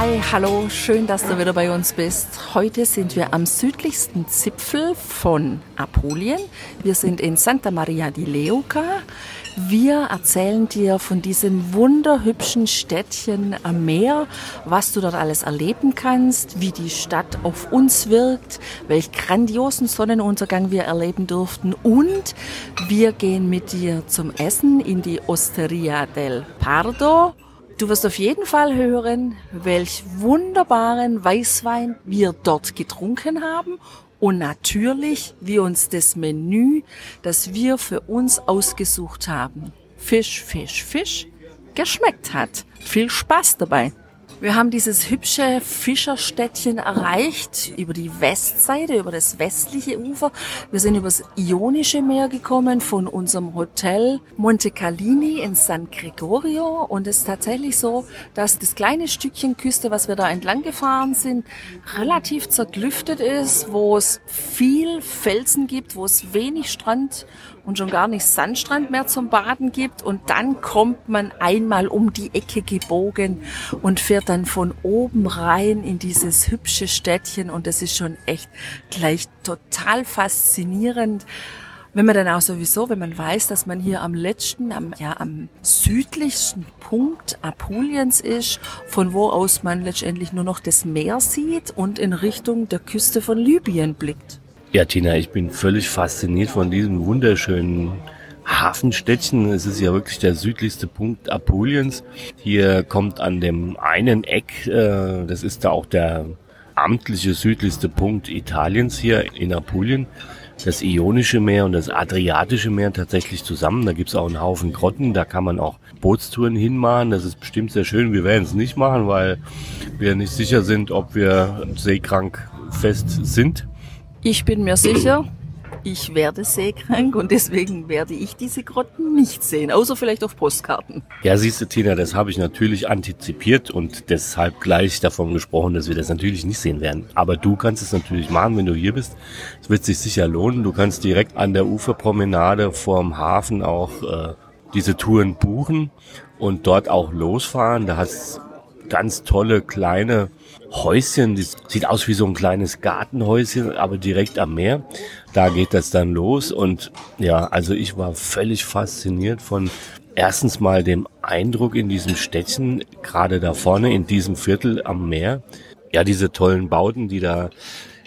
Hi, hallo, schön, dass du wieder bei uns bist. Heute sind wir am südlichsten Zipfel von Apulien. Wir sind in Santa Maria di Leuca. Wir erzählen dir von diesem wunderhübschen Städtchen am Meer, was du dort alles erleben kannst, wie die Stadt auf uns wirkt, welch grandiosen Sonnenuntergang wir erleben durften und wir gehen mit dir zum Essen in die Osteria del Pardo Du wirst auf jeden Fall hören, welch wunderbaren Weißwein wir dort getrunken haben und natürlich, wie uns das Menü, das wir für uns ausgesucht haben, Fisch, Fisch, Fisch, geschmeckt hat. Viel Spaß dabei! Wir haben dieses hübsche Fischerstädtchen erreicht über die Westseite, über das westliche Ufer. Wir sind übers Ionische Meer gekommen von unserem Hotel Monte Calini in San Gregorio und es ist tatsächlich so, dass das kleine Stückchen Küste, was wir da entlang gefahren sind, relativ zerklüftet ist, wo es viel Felsen gibt, wo es wenig Strand und schon gar nicht Sandstrand mehr zum Baden gibt. Und dann kommt man einmal um die Ecke gebogen und fährt dann von oben rein in dieses hübsche Städtchen. Und das ist schon echt gleich total faszinierend. Wenn man dann auch sowieso, wenn man weiß, dass man hier am letzten, am, ja, am südlichsten Punkt Apuliens ist, von wo aus man letztendlich nur noch das Meer sieht und in Richtung der Küste von Libyen blickt. Ja, Tina, ich bin völlig fasziniert von diesem wunderschönen Hafenstädtchen. Es ist ja wirklich der südlichste Punkt Apuliens. Hier kommt an dem einen Eck, äh, das ist da auch der amtliche südlichste Punkt Italiens hier in Apulien, das Ionische Meer und das Adriatische Meer tatsächlich zusammen. Da gibt's auch einen Haufen Grotten, da kann man auch Bootstouren hinmachen. Das ist bestimmt sehr schön. Wir werden es nicht machen, weil wir nicht sicher sind, ob wir seekrank fest sind. Ich bin mir sicher, ich werde seekrank und deswegen werde ich diese Grotten nicht sehen, außer vielleicht auf Postkarten. Ja, siehst du, Tina, das habe ich natürlich antizipiert und deshalb gleich davon gesprochen, dass wir das natürlich nicht sehen werden. Aber du kannst es natürlich machen, wenn du hier bist. Es wird sich sicher lohnen. Du kannst direkt an der Uferpromenade vorm Hafen auch äh, diese Touren buchen und dort auch losfahren. Da hast ganz tolle kleine Häuschen, das sieht aus wie so ein kleines Gartenhäuschen, aber direkt am Meer. Da geht das dann los und ja, also ich war völlig fasziniert von erstens mal dem Eindruck in diesem Städtchen, gerade da vorne in diesem Viertel am Meer. Ja, diese tollen Bauten, die da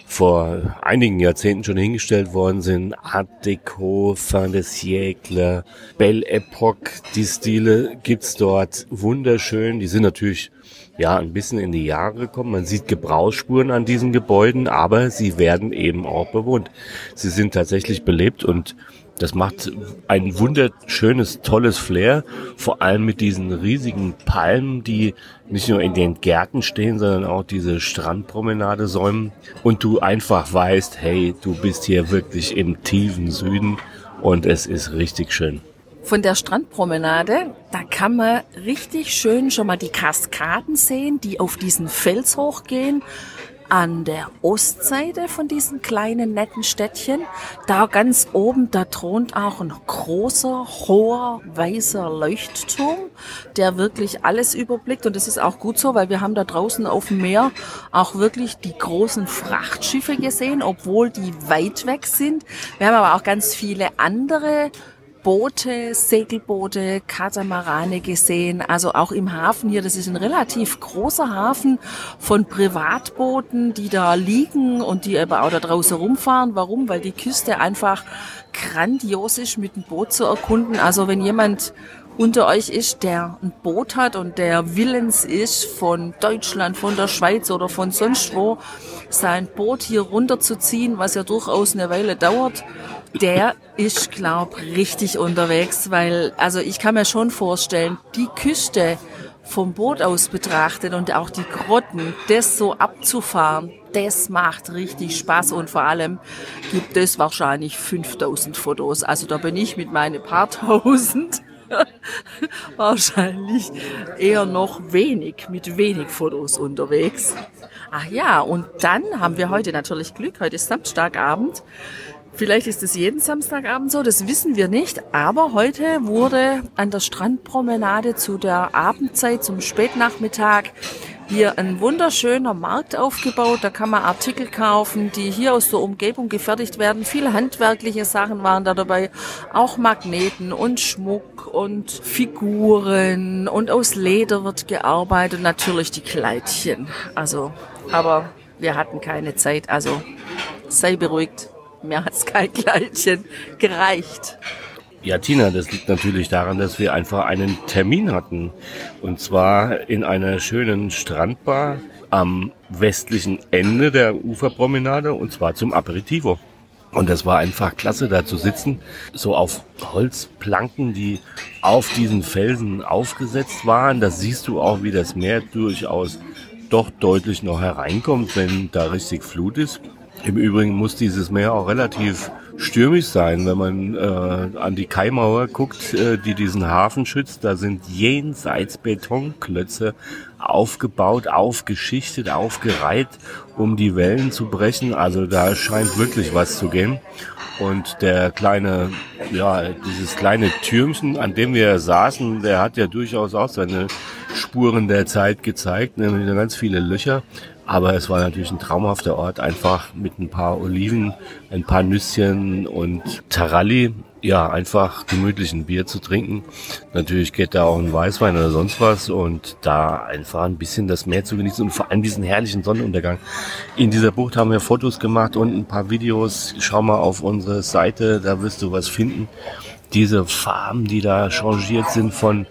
vor einigen Jahrzehnten schon hingestellt worden sind. Art Deco, Fin de Siècle, Belle Epoque, die Stile gibt's dort wunderschön. Die sind natürlich ja ein bisschen in die Jahre gekommen. Man sieht Gebrauchsspuren an diesen Gebäuden, aber sie werden eben auch bewohnt. Sie sind tatsächlich belebt und das macht ein wunderschönes, tolles Flair, vor allem mit diesen riesigen Palmen, die nicht nur in den Gärten stehen, sondern auch diese Strandpromenade säumen und du einfach weißt, hey, du bist hier wirklich im tiefen Süden und es ist richtig schön. Von der Strandpromenade, da kann man richtig schön schon mal die Kaskaden sehen, die auf diesen Fels hochgehen. An der Ostseite von diesen kleinen netten Städtchen, da ganz oben, da thront auch ein großer, hoher, weißer Leuchtturm, der wirklich alles überblickt. Und das ist auch gut so, weil wir haben da draußen auf dem Meer auch wirklich die großen Frachtschiffe gesehen, obwohl die weit weg sind. Wir haben aber auch ganz viele andere Boote, Segelboote, Katamarane gesehen. Also auch im Hafen hier, das ist ein relativ großer Hafen von Privatbooten, die da liegen und die aber auch da draußen rumfahren. Warum? Weil die Küste einfach grandios ist, mit dem Boot zu erkunden. Also wenn jemand unter euch ist, der ein Boot hat und der willens ist, von Deutschland, von der Schweiz oder von sonst wo sein Boot hier runterzuziehen, was ja durchaus eine Weile dauert, der ist, glaub, richtig unterwegs, weil, also ich kann mir schon vorstellen, die Küste vom Boot aus betrachtet und auch die Grotten, das so abzufahren, das macht richtig Spaß und vor allem gibt es wahrscheinlich 5000 Fotos. Also da bin ich mit meinen paar tausend wahrscheinlich eher noch wenig, mit wenig Fotos unterwegs. Ach ja, und dann haben wir heute natürlich Glück. Heute ist Samstagabend. Vielleicht ist es jeden Samstagabend so, das wissen wir nicht. Aber heute wurde an der Strandpromenade zu der Abendzeit, zum Spätnachmittag, hier ein wunderschöner Markt aufgebaut. Da kann man Artikel kaufen, die hier aus der Umgebung gefertigt werden. Viele handwerkliche Sachen waren da dabei. Auch Magneten und Schmuck und Figuren. Und aus Leder wird gearbeitet. Natürlich die Kleidchen. Also, aber wir hatten keine Zeit. Also, sei beruhigt. Mir hat's kein Kleidchen gereicht. Ja, Tina, das liegt natürlich daran, dass wir einfach einen Termin hatten. Und zwar in einer schönen Strandbar am westlichen Ende der Uferpromenade und zwar zum Aperitivo. Und das war einfach klasse, da zu sitzen, so auf Holzplanken, die auf diesen Felsen aufgesetzt waren. Da siehst du auch, wie das Meer durchaus doch deutlich noch hereinkommt, wenn da richtig Flut ist. Im Übrigen muss dieses Meer auch relativ stürmisch sein, wenn man äh, an die Kaimauer guckt, äh, die diesen Hafen schützt. Da sind jenseits Betonklötze aufgebaut, aufgeschichtet, aufgereiht, um die Wellen zu brechen. Also da scheint wirklich was zu gehen. Und der kleine, ja, dieses kleine Türmchen, an dem wir saßen, der hat ja durchaus auch seine Spuren der Zeit gezeigt, nämlich ganz viele Löcher. Aber es war natürlich ein traumhafter Ort, einfach mit ein paar Oliven, ein paar Nüsschen und Taralli, ja, einfach gemütlichen Bier zu trinken. Natürlich geht da auch ein Weißwein oder sonst was und da einfach ein bisschen das Meer zu genießen und vor allem diesen herrlichen Sonnenuntergang. In dieser Bucht haben wir Fotos gemacht und ein paar Videos. Schau mal auf unsere Seite, da wirst du was finden. Diese Farben, die da changiert sind von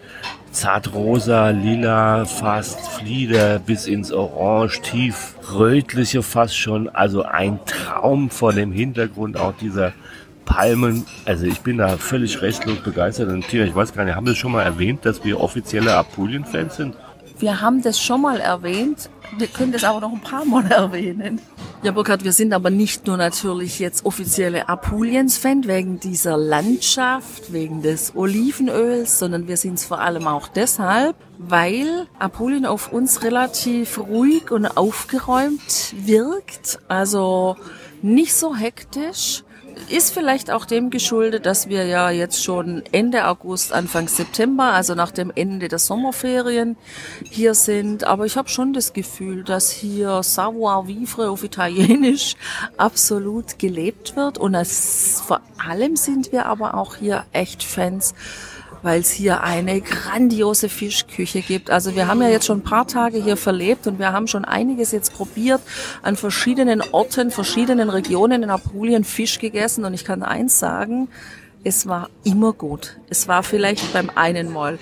zartrosa, lila, fast Flieder bis ins Orange, tief rötliche fast schon. Also ein Traum vor dem Hintergrund auch dieser Palmen. Also ich bin da völlig restlos begeistert. Und Tina, ich weiß gar nicht, haben wir schon mal erwähnt, dass wir offizielle Apulien-Fans sind? Wir haben das schon mal erwähnt. Wir können das aber noch ein paar Mal erwähnen. Ja, Burkhard, wir sind aber nicht nur natürlich jetzt offizielle Apuliens-Fan wegen dieser Landschaft, wegen des Olivenöls, sondern wir sind es vor allem auch deshalb, weil Apulien auf uns relativ ruhig und aufgeräumt wirkt. Also nicht so hektisch ist vielleicht auch dem geschuldet, dass wir ja jetzt schon Ende August, Anfang September, also nach dem Ende der Sommerferien hier sind. Aber ich habe schon das Gefühl, dass hier Savoir Vivre auf Italienisch absolut gelebt wird. Und als, vor allem sind wir aber auch hier echt Fans weil es hier eine grandiose Fischküche gibt. Also wir haben ja jetzt schon ein paar Tage hier verlebt und wir haben schon einiges jetzt probiert, an verschiedenen Orten, verschiedenen Regionen in Apulien Fisch gegessen und ich kann eins sagen, es war immer gut. Es war vielleicht beim einen Mal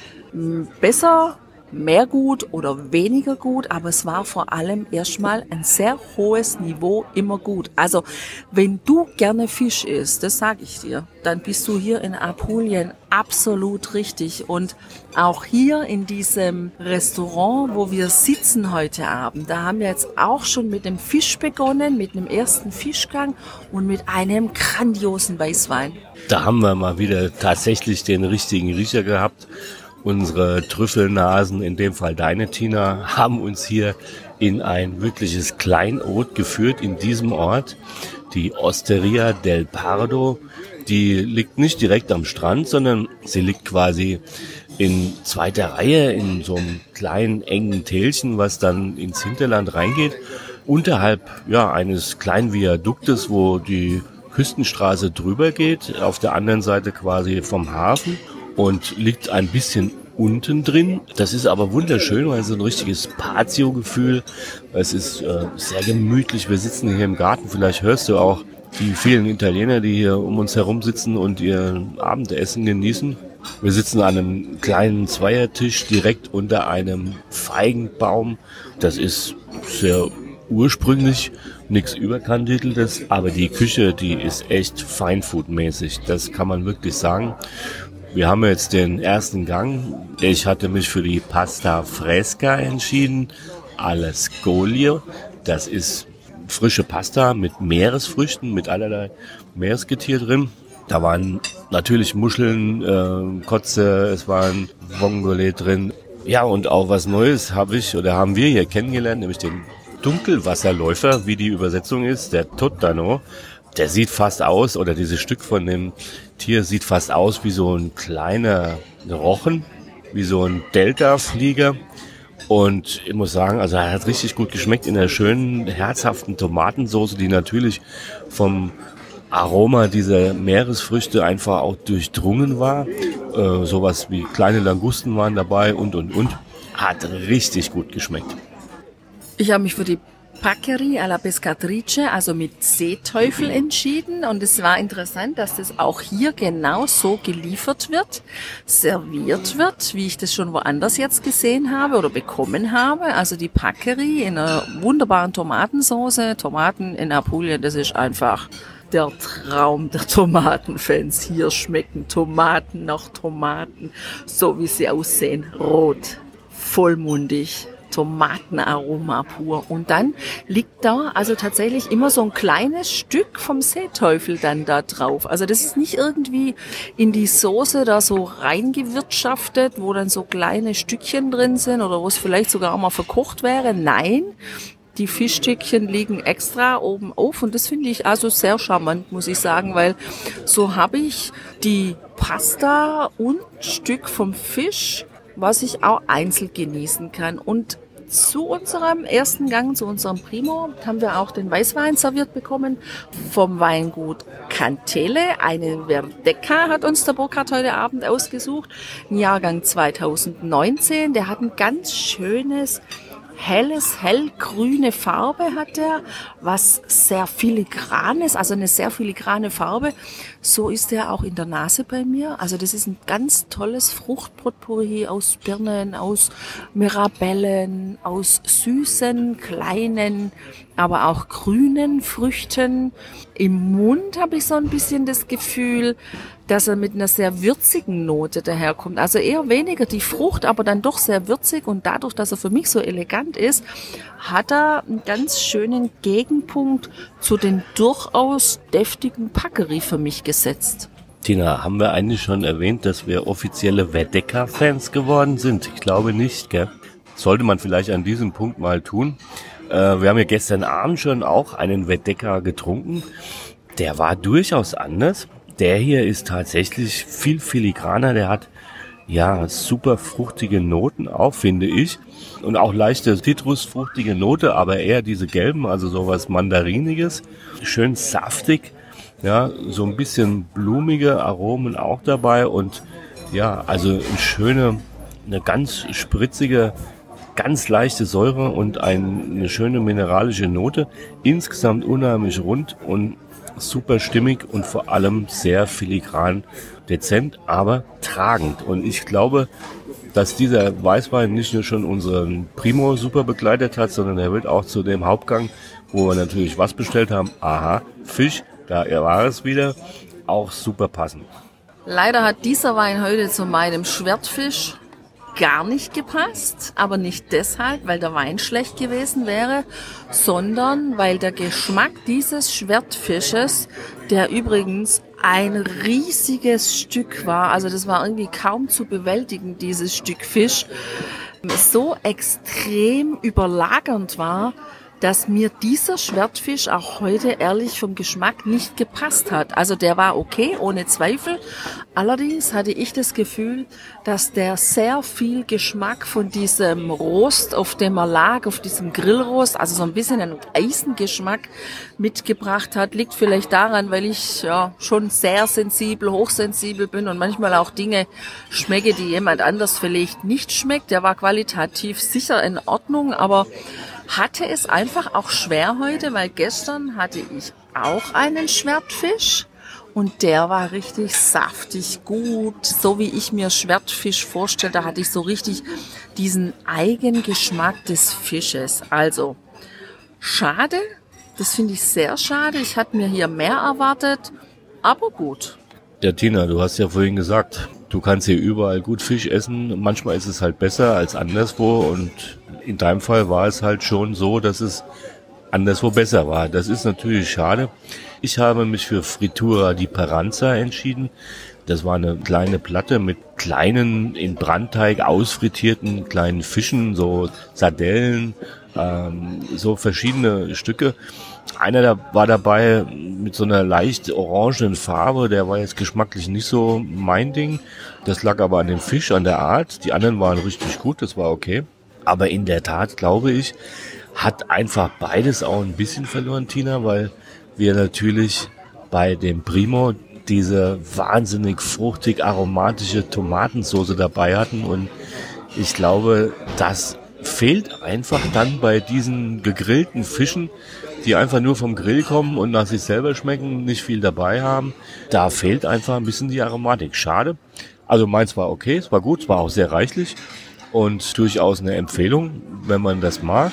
besser, mehr gut oder weniger gut, aber es war vor allem erstmal ein sehr hohes Niveau immer gut. Also wenn du gerne Fisch isst, das sage ich dir, dann bist du hier in Apulien absolut richtig. Und auch hier in diesem Restaurant, wo wir sitzen heute Abend, da haben wir jetzt auch schon mit dem Fisch begonnen, mit einem ersten Fischgang und mit einem grandiosen Weißwein. Da haben wir mal wieder tatsächlich den richtigen Riecher gehabt. Unsere Trüffelnasen, in dem Fall deine Tina, haben uns hier in ein wirkliches Kleinod geführt in diesem Ort. Die Osteria del Pardo, die liegt nicht direkt am Strand, sondern sie liegt quasi in zweiter Reihe in so einem kleinen engen Tälchen, was dann ins Hinterland reingeht. Unterhalb ja eines kleinen Viaduktes, wo die Küstenstraße drüber geht, auf der anderen Seite quasi vom Hafen und liegt ein bisschen unten drin. Das ist aber wunderschön, weil es so ein richtiges Patio-Gefühl. Es ist äh, sehr gemütlich. Wir sitzen hier im Garten. Vielleicht hörst du auch die vielen Italiener, die hier um uns herum sitzen und ihr Abendessen genießen. Wir sitzen an einem kleinen Zweiertisch direkt unter einem Feigenbaum. Das ist sehr ursprünglich, nichts überkandideltes, aber die Küche, die ist echt Feinfood-mäßig. Das kann man wirklich sagen. Wir haben jetzt den ersten Gang. Ich hatte mich für die Pasta Fresca entschieden, alle Scoglio. Das ist frische Pasta mit Meeresfrüchten, mit allerlei Meeresgetier drin. Da waren natürlich Muscheln, äh, Kotze, es waren Vongole drin. Ja, und auch was Neues habe ich oder haben wir hier kennengelernt, nämlich den Dunkelwasserläufer, wie die Übersetzung ist, der Totano. Der sieht fast aus, oder dieses Stück von dem Tier sieht fast aus wie so ein kleiner Rochen, wie so ein Delta-Flieger. Und ich muss sagen, also er hat richtig gut geschmeckt in der schönen, herzhaften Tomatensoße, die natürlich vom Aroma dieser Meeresfrüchte einfach auch durchdrungen war. Äh, sowas wie kleine Langusten waren dabei und, und, und. Hat richtig gut geschmeckt. Ich habe mich für die Paccheri alla Pescatrice, also mit Seeteufel entschieden. Und es war interessant, dass das auch hier genau so geliefert wird, serviert wird, wie ich das schon woanders jetzt gesehen habe oder bekommen habe. Also die Paccheri in einer wunderbaren Tomatensauce. Tomaten in Apulien, das ist einfach der Traum der Tomatenfans. Hier schmecken Tomaten nach Tomaten, so wie sie aussehen. Rot, vollmundig, Tomatenaroma pur. Und dann liegt da also tatsächlich immer so ein kleines Stück vom Seeteufel dann da drauf. Also das ist nicht irgendwie in die Soße da so reingewirtschaftet, wo dann so kleine Stückchen drin sind oder wo es vielleicht sogar auch mal verkocht wäre. Nein, die Fischstückchen liegen extra oben auf und das finde ich also sehr charmant, muss ich sagen, weil so habe ich die Pasta und Stück vom Fisch, was ich auch einzeln genießen kann. Und zu unserem ersten Gang, zu unserem Primo, haben wir auch den Weißwein serviert bekommen vom Weingut Cantele. Einen Verdecca hat uns der Burkhardt heute Abend ausgesucht. Ein Jahrgang 2019. Der hat ein ganz schönes helles, hellgrüne Farbe hat er, was sehr filigran ist, also eine sehr filigrane Farbe. So ist er auch in der Nase bei mir. Also das ist ein ganz tolles Fruchtpotpourri aus Birnen, aus Mirabellen, aus süßen, kleinen, aber auch grünen Früchten. Im Mund habe ich so ein bisschen das Gefühl, dass er mit einer sehr würzigen Note daherkommt. Also eher weniger die Frucht, aber dann doch sehr würzig und dadurch, dass er für mich so elegant ist, hat er einen ganz schönen Gegenpunkt zu den durchaus deftigen Packery für mich gesetzt. Tina, haben wir eigentlich schon erwähnt, dass wir offizielle Verdecker-Fans geworden sind? Ich glaube nicht, gell? Sollte man vielleicht an diesem Punkt mal tun. Äh, wir haben ja gestern Abend schon auch einen Verdecker getrunken. Der war durchaus anders der hier ist tatsächlich viel filigraner. Der hat ja super fruchtige Noten auch, finde ich. Und auch leichte zitrusfruchtige Note, aber eher diese gelben, also sowas Mandariniges. Schön saftig. Ja, so ein bisschen blumige Aromen auch dabei und ja, also eine schöne, eine ganz spritzige, ganz leichte Säure und eine schöne mineralische Note. Insgesamt unheimlich rund und super stimmig und vor allem sehr filigran, dezent, aber tragend. Und ich glaube, dass dieser Weißwein nicht nur schon unseren Primo super begleitet hat, sondern er wird auch zu dem Hauptgang, wo wir natürlich was bestellt haben, aha, Fisch, da war es wieder, auch super passen. Leider hat dieser Wein heute zu meinem Schwertfisch gar nicht gepasst, aber nicht deshalb, weil der Wein schlecht gewesen wäre, sondern weil der Geschmack dieses Schwertfisches, der übrigens ein riesiges Stück war, also das war irgendwie kaum zu bewältigen, dieses Stück Fisch, so extrem überlagernd war, dass mir dieser Schwertfisch auch heute ehrlich vom Geschmack nicht gepasst hat. Also der war okay, ohne Zweifel. Allerdings hatte ich das Gefühl, dass der sehr viel Geschmack von diesem Rost, auf dem er lag, auf diesem Grillrost, also so ein bisschen einen Eisengeschmack mitgebracht hat. Liegt vielleicht daran, weil ich ja schon sehr sensibel, hochsensibel bin und manchmal auch Dinge schmecke, die jemand anders vielleicht nicht schmeckt. Der war qualitativ sicher in Ordnung, aber hatte es einfach auch schwer heute, weil gestern hatte ich auch einen Schwertfisch und der war richtig saftig gut, so wie ich mir Schwertfisch vorstelle. Da hatte ich so richtig diesen Eigengeschmack des Fisches. Also schade, das finde ich sehr schade. Ich hatte mir hier mehr erwartet, aber gut. Ja, Tina, du hast ja vorhin gesagt, du kannst hier überall gut Fisch essen. Manchmal ist es halt besser als anderswo und in deinem Fall war es halt schon so, dass es anderswo besser war. Das ist natürlich schade. Ich habe mich für Fritura di Paranza entschieden. Das war eine kleine Platte mit kleinen, in Brandteig ausfrittierten kleinen Fischen, so Sardellen, ähm, so verschiedene Stücke. Einer da war dabei mit so einer leicht orangenen Farbe, der war jetzt geschmacklich nicht so mein Ding. Das lag aber an dem Fisch, an der Art. Die anderen waren richtig gut, das war okay. Aber in der Tat, glaube ich, hat einfach beides auch ein bisschen verloren, Tina, weil wir natürlich bei dem Primo diese wahnsinnig fruchtig aromatische Tomatensauce dabei hatten und ich glaube, das fehlt einfach dann bei diesen gegrillten Fischen, die einfach nur vom Grill kommen und nach sich selber schmecken, nicht viel dabei haben. Da fehlt einfach ein bisschen die Aromatik. Schade. Also meins war okay, es war gut, es war auch sehr reichlich und durchaus eine Empfehlung, wenn man das mag.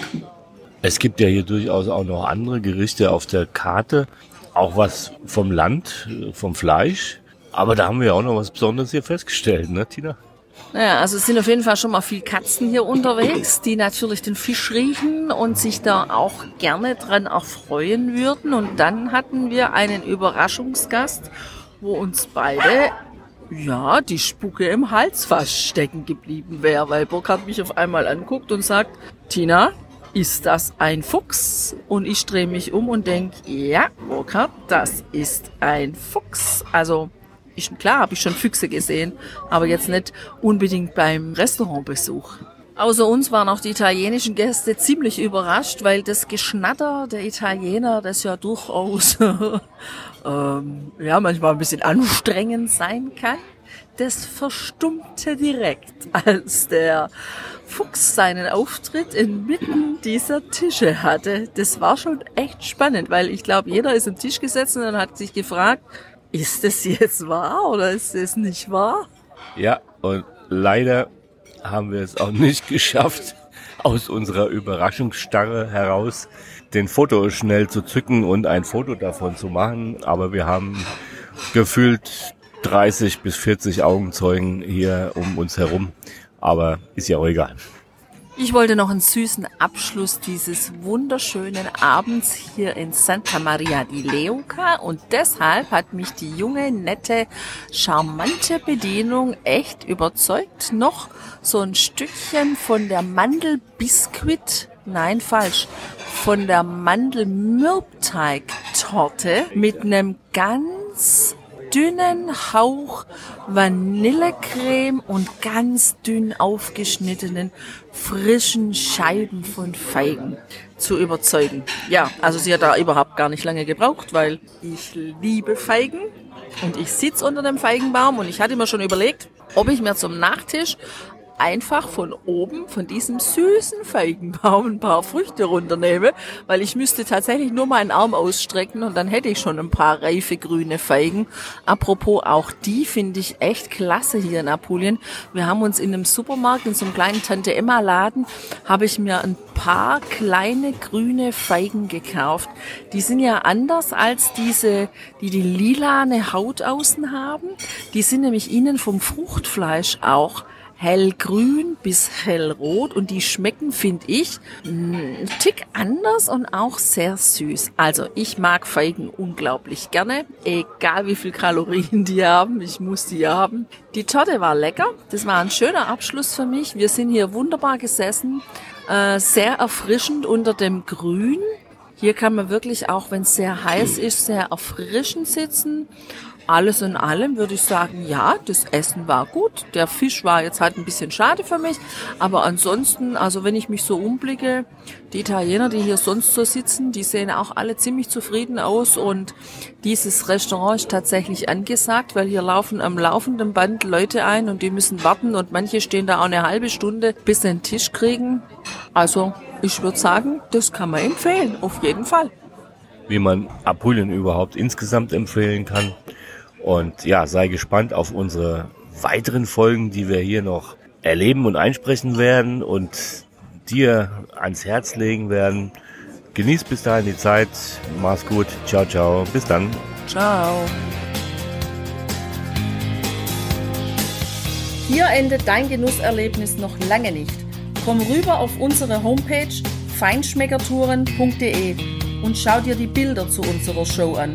Es gibt ja hier durchaus auch noch andere Gerichte auf der Karte, auch was vom Land, vom Fleisch. Aber da haben wir auch noch was Besonderes hier festgestellt, ne, Tina? Naja, also es sind auf jeden Fall schon mal viel Katzen hier unterwegs, die natürlich den Fisch riechen und sich da auch gerne dran erfreuen würden. Und dann hatten wir einen Überraschungsgast, wo uns beide, ja, die Spucke im Hals fast stecken geblieben wäre, weil Burkhard mich auf einmal anguckt und sagt, Tina, ist das ein Fuchs? Und ich drehe mich um und denke, ja, Burkhard, das ist ein Fuchs. Also ich, klar habe ich schon Füchse gesehen, aber jetzt nicht unbedingt beim Restaurantbesuch. Außer uns waren auch die italienischen Gäste ziemlich überrascht, weil das Geschnatter der Italiener, das ja durchaus ähm, ja manchmal ein bisschen anstrengend sein kann, das verstummte direkt, als der Fuchs seinen Auftritt inmitten dieser Tische hatte. Das war schon echt spannend, weil ich glaube, jeder ist am Tisch gesessen und hat sich gefragt, ist es jetzt wahr oder ist es nicht wahr? Ja, und leider haben wir es auch nicht geschafft, aus unserer Überraschungsstarre heraus den Foto schnell zu zücken und ein Foto davon zu machen. Aber wir haben gefühlt 30 bis 40 Augenzeugen hier um uns herum. Aber ist ja auch egal. Ich wollte noch einen süßen Abschluss dieses wunderschönen Abends hier in Santa Maria di Leuca und deshalb hat mich die junge, nette, charmante Bedienung echt überzeugt. Noch so ein Stückchen von der Mandelbiskuit, nein falsch, von der Mandelmürbteig-Torte mit einem ganz dünnen Hauch Vanillecreme und ganz dünn aufgeschnittenen frischen Scheiben von Feigen zu überzeugen. Ja, also sie hat da überhaupt gar nicht lange gebraucht, weil ich liebe Feigen und ich sitze unter dem Feigenbaum und ich hatte mir schon überlegt, ob ich mir zum Nachtisch einfach von oben, von diesem süßen Feigenbaum ein paar Früchte runternehme, weil ich müsste tatsächlich nur meinen Arm ausstrecken und dann hätte ich schon ein paar reife grüne Feigen. Apropos, auch die finde ich echt klasse hier in Apulien. Wir haben uns in einem Supermarkt, in so einem kleinen Tante Emma Laden, habe ich mir ein paar kleine grüne Feigen gekauft. Die sind ja anders als diese, die die lilane Haut außen haben. Die sind nämlich innen vom Fruchtfleisch auch hellgrün bis hellrot und die schmecken, finde ich, ein Tick anders und auch sehr süß. Also ich mag Feigen unglaublich gerne, egal wie viel Kalorien die haben, ich muss die haben. Die Torte war lecker, das war ein schöner Abschluss für mich. Wir sind hier wunderbar gesessen, äh, sehr erfrischend unter dem Grün. Hier kann man wirklich auch, wenn es sehr heiß ist, sehr erfrischend sitzen alles in allem würde ich sagen, ja, das Essen war gut. Der Fisch war jetzt halt ein bisschen schade für mich. Aber ansonsten, also wenn ich mich so umblicke, die Italiener, die hier sonst so sitzen, die sehen auch alle ziemlich zufrieden aus. Und dieses Restaurant ist tatsächlich angesagt, weil hier laufen am laufenden Band Leute ein und die müssen warten. Und manche stehen da auch eine halbe Stunde, bis sie einen Tisch kriegen. Also ich würde sagen, das kann man empfehlen, auf jeden Fall. Wie man Apulien überhaupt insgesamt empfehlen kann, und ja, sei gespannt auf unsere weiteren Folgen, die wir hier noch erleben und einsprechen werden und dir ans Herz legen werden. Genieß bis dahin die Zeit. Mach's gut. Ciao, ciao. Bis dann. Ciao. Hier endet dein Genusserlebnis noch lange nicht. Komm rüber auf unsere Homepage feinschmeckertouren.de und schau dir die Bilder zu unserer Show an.